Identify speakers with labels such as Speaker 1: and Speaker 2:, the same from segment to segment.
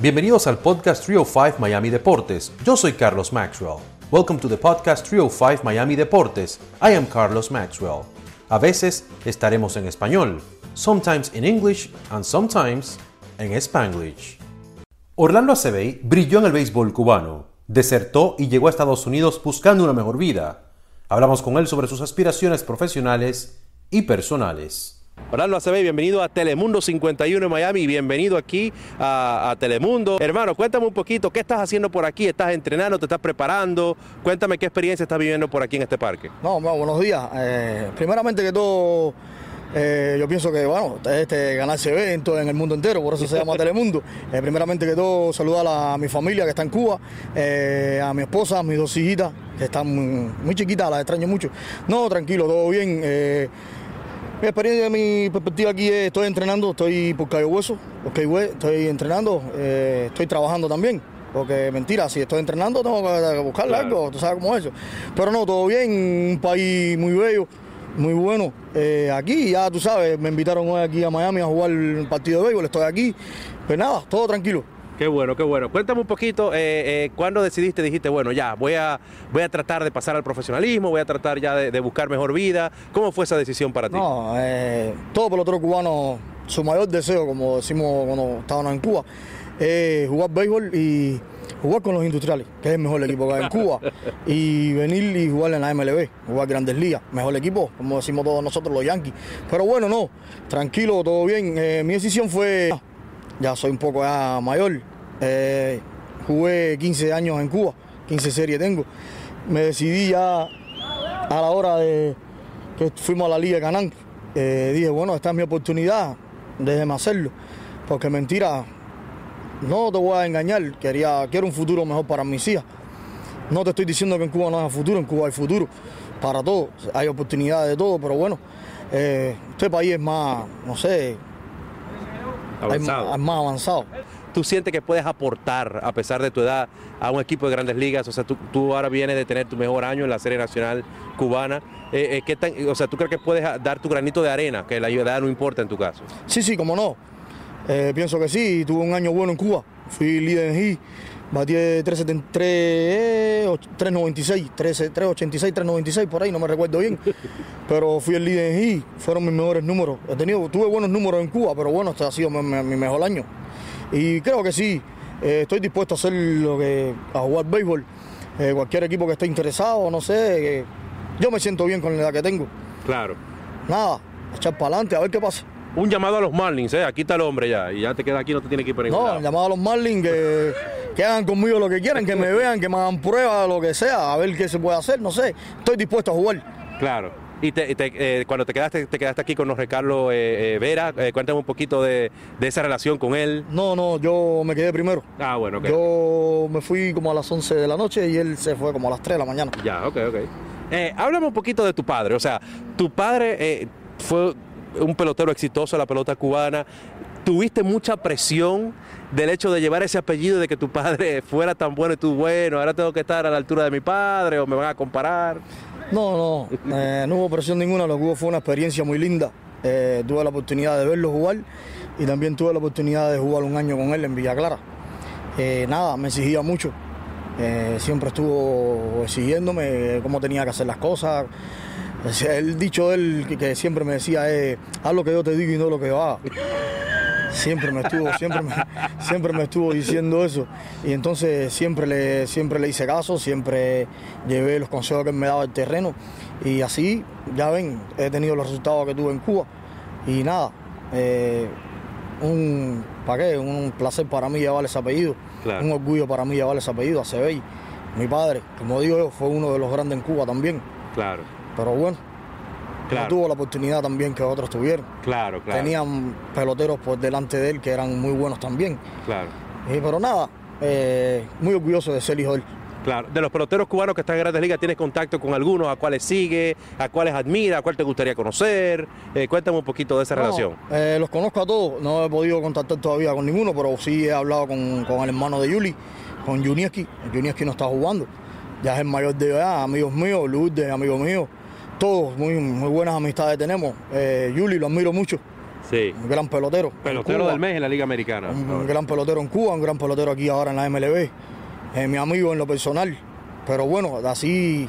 Speaker 1: Bienvenidos al podcast 305 Miami Deportes. Yo soy Carlos Maxwell. Welcome to the podcast 305 Miami Deportes. I am Carlos Maxwell. A veces estaremos en español, sometimes in English and sometimes en Spanglish. Orlando Acebey brilló en el béisbol cubano, desertó y llegó a Estados Unidos buscando una mejor vida. Hablamos con él sobre sus aspiraciones profesionales y personales. Orlando Acebey, bienvenido a Telemundo 51 en Miami bienvenido aquí a, a, Telemundo. Hermano, cuéntame un poquito, ¿qué estás haciendo por aquí? ¿Estás entrenando? ¿Te estás preparando? Cuéntame qué experiencia estás viviendo por aquí en este parque.
Speaker 2: No, bueno, buenos días. Eh, primeramente que todo, eh, yo pienso que, bueno, este canal se ve en, todo, en el mundo entero, por eso se llama Telemundo. Eh, primeramente que todo, saludar a mi familia que está en Cuba, eh, a mi esposa, a mis dos hijitas, que están muy, muy chiquitas, las extraño mucho. No, tranquilo, todo bien. Mi experiencia, mi perspectiva aquí es, estoy entrenando, estoy por Cayo Hueso, por Cayo Hueso, estoy entrenando, eh, estoy trabajando también. Porque mentira, si estoy entrenando tengo que buscar
Speaker 1: Claro.
Speaker 2: algo, tú sabes cómo es eso. Pero no, todo bien, un país muy bello, muy bueno. Eh, aquí ya tú sabes, me invitaron hoy aquí a Miami a jugar un partido de béisbol, estoy aquí. Pues nada, todo tranquilo.
Speaker 1: Qué bueno, qué bueno. Cuéntame un poquito, eh, eh, ¿cuándo decidiste, dijiste, bueno, ya, voy a, voy a tratar de pasar al profesionalismo, voy a tratar ya de, de buscar mejor vida? ¿Cómo fue esa decisión para ti?
Speaker 2: No, eh, todo pelotero cubano, su mayor deseo, como decimos cuando estábamos en Cuba, es jugar béisbol y jugar con los industriales, que es el mejor equipo que hay en Cuba, y venir y jugar en la MLB, jugar Grandes Ligas, mejor equipo, como decimos todos nosotros los Yankees. Pero bueno, no, tranquilo, todo bien. Eh, mi decisión fue, ya soy un poco mayor, eh, jugué 15 años en Cuba, 15 series tengo. Me decidí ya a la hora de que fuimos a la Liga de eh, dije, bueno, esta es mi oportunidad, déjeme hacerlo. Porque mentira, no te voy a engañar, quería, quiero un futuro mejor para mis hijas. No te estoy diciendo que en Cuba no hay futuro, en Cuba hay futuro para todo, hay oportunidades de todo, pero bueno, eh, este país es más, no sé,
Speaker 1: Avanzado.
Speaker 2: más- es más avanzado.
Speaker 1: ¿Tú sientes que puedes aportar, a pesar de tu edad, a un equipo de grandes ligas? O sea, tú, tú ahora vienes de tener tu mejor año en la Serie Nacional Cubana. Eh, eh, ¿qué tan- o sea, ¿tú crees que puedes dar tu granito de arena? Que la edad no importa en tu caso.
Speaker 2: Sí, sí, como no. Eh, pienso que sí, tuve un año bueno en Cuba. Fui líder en G, batí de 373, och- 396, 13, 386, 396, por ahí, no me recuerdo bien. Pero fui el líder en G, fueron mis mejores números. He tenido, tuve buenos números en Cuba, pero bueno, este ha sido mi mejor año. Y creo que sí, eh, estoy dispuesto a hacer lo que, a jugar béisbol. Eh, cualquier equipo que esté interesado, no sé, eh, yo me siento bien con la edad que tengo.
Speaker 1: Claro.
Speaker 2: Nada, echar para adelante, a ver qué pasa.
Speaker 1: Un llamado a los Marlins, ¿eh? Aquí está el hombre ya. Y ya te queda aquí, no te tiene que ir por ningún
Speaker 2: No,
Speaker 1: lado.
Speaker 2: llamado a los Marlins que, que hagan conmigo lo que quieran, que me vean, que me hagan pruebas, lo que sea, a ver qué se puede hacer, no sé. Estoy dispuesto a jugar.
Speaker 1: Claro. Y te- y te- eh, cuando te quedaste, te quedaste aquí con Jorge Carlos eh, eh, Vera, cuéntame un poquito de, de esa relación con él.
Speaker 2: No, no, yo me quedé primero.
Speaker 1: Ah, bueno, ok.
Speaker 2: Yo me fui como a las 11 de la noche y él se fue como a las 3 de la mañana.
Speaker 1: Ya, ok, ok. Háblame un poquito de tu padre. O sea, tu padre fue un pelotero exitoso la pelota cubana. ¿Tuviste mucha presión del hecho de llevar ese apellido de que tu padre fuera tan bueno y tú bueno? Ahora tengo que estar a la altura de mi padre o me van a comparar.
Speaker 2: No, no, eh, no hubo presión ninguna, lo que hubo fue una experiencia muy linda. Eh, tuve la oportunidad de verlo jugar y también tuve la oportunidad de jugar un año con él en Villa Clara. Eh, nada, me exigía mucho. Siempre estuvo exigiéndome cómo tenía que hacer las cosas. El dicho de él que, que siempre me decía es, haz lo que yo te digo y no lo que yo haga. Siempre me estuvo, siempre me, siempre me estuvo diciendo eso. Y entonces siempre le, siempre le hice caso, siempre llevé los consejos que él me daba el terreno. Y así, ya ven, he tenido los resultados que tuve en Cuba. Y nada, eh, un, ¿para qué? un placer para mí llevar ese apellido.
Speaker 1: Claro.
Speaker 2: Un orgullo para mí llevar ese apellido, Acebey. Mi padre, como digo yo, fue uno de los grandes en Cuba también.
Speaker 1: Claro,
Speaker 2: Pero bueno,
Speaker 1: Claro.
Speaker 2: no tuvo la oportunidad también que otros tuvieron.
Speaker 1: claro, claro.
Speaker 2: Tenían peloteros por delante de él que eran muy buenos también.
Speaker 1: Claro.
Speaker 2: Pero nada, eh, muy orgulloso de ser hijo de él.
Speaker 1: Claro, de los peloteros cubanos que están en Grandes Ligas, ¿tienes contacto con algunos? ¿A cuáles sigue? ¿A cuáles admira? ¿A cuál te gustaría conocer? Eh, cuéntame un poquito de esa
Speaker 2: No,
Speaker 1: relación.
Speaker 2: eh, los conozco a todos, no he podido contactar todavía con ninguno, pero sí he hablado con, con el hermano de Yuli, con Junieski. Junieski no está jugando, ya es el mayor de edad, amigos míos, Lourdes, amigo mío, todos, muy, muy buenas amistades tenemos. Eh, Yuli lo admiro mucho, Sí. Un gran pelotero.
Speaker 1: Pelotero del mes en la Liga Americana.
Speaker 2: Un, gran pelotero en Cuba, un gran pelotero aquí ahora en la MLB. Es mi amigo en lo personal. Pero bueno, así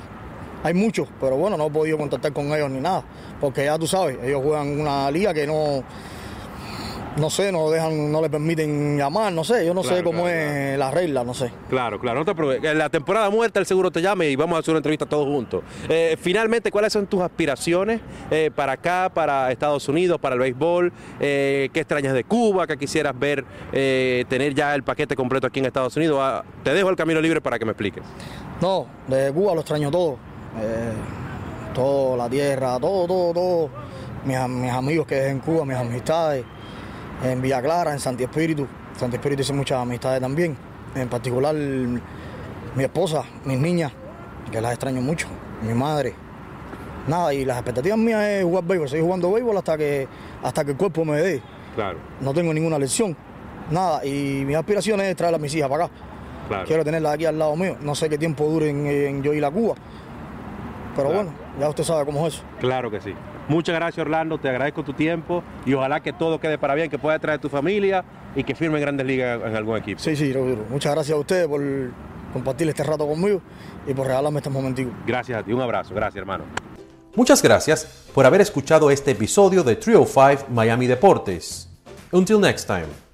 Speaker 2: hay muchos, pero bueno, no he podido contactar con ellos ni nada. Porque ya tú sabes, ellos juegan una liga que no no sé, no dejan, no le permiten llamar, no sé, yo no sé cómo es la regla, no sé.
Speaker 1: Claro, claro, no te preocupes. En la temporada muerta el seguro te llame y vamos a hacer una entrevista todos juntos. Eh, finalmente, ¿cuáles son tus aspiraciones eh, para acá, para Estados Unidos, para el béisbol? Eh, ¿Qué extrañas de Cuba? ¿Qué quisieras ver, tener ya el paquete completo aquí en Estados Unidos? Ah, te dejo el camino libre para que me expliques.
Speaker 2: No, de Cuba lo extraño todo. todo, la tierra, todo, todo, todo. Mis, mis amigos que es en Cuba, mis amistades en Villa Clara, en Santi Espíritu. Santi Espíritu hice muchas amistades también. En particular mi esposa, mis niñas, que las extraño mucho, mi madre. Nada, y las expectativas mías es jugar béisbol, seguir jugando béisbol hasta que, hasta que el cuerpo me dé.
Speaker 1: Claro.
Speaker 2: No tengo ninguna lección, nada. Y mi aspiración es traer a mis hijas para acá. Claro. Quiero tenerlas aquí al lado mío. No sé qué tiempo dure en, yo ir a Cuba. Pero bueno, ya usted sabe cómo es eso.
Speaker 1: Claro que sí. Muchas gracias Orlando, te agradezco tu tiempo y ojalá que todo quede para bien, que puedas traer a tu familia y que firme Grandes Ligas en algún equipo.
Speaker 2: Sí, sí, muchas gracias a ustedes por compartir este rato conmigo y por regalarme este momentico.
Speaker 1: Gracias a ti, un abrazo, gracias hermano. Muchas gracias por haber escuchado este episodio de 305 Miami Deportes. Until next time.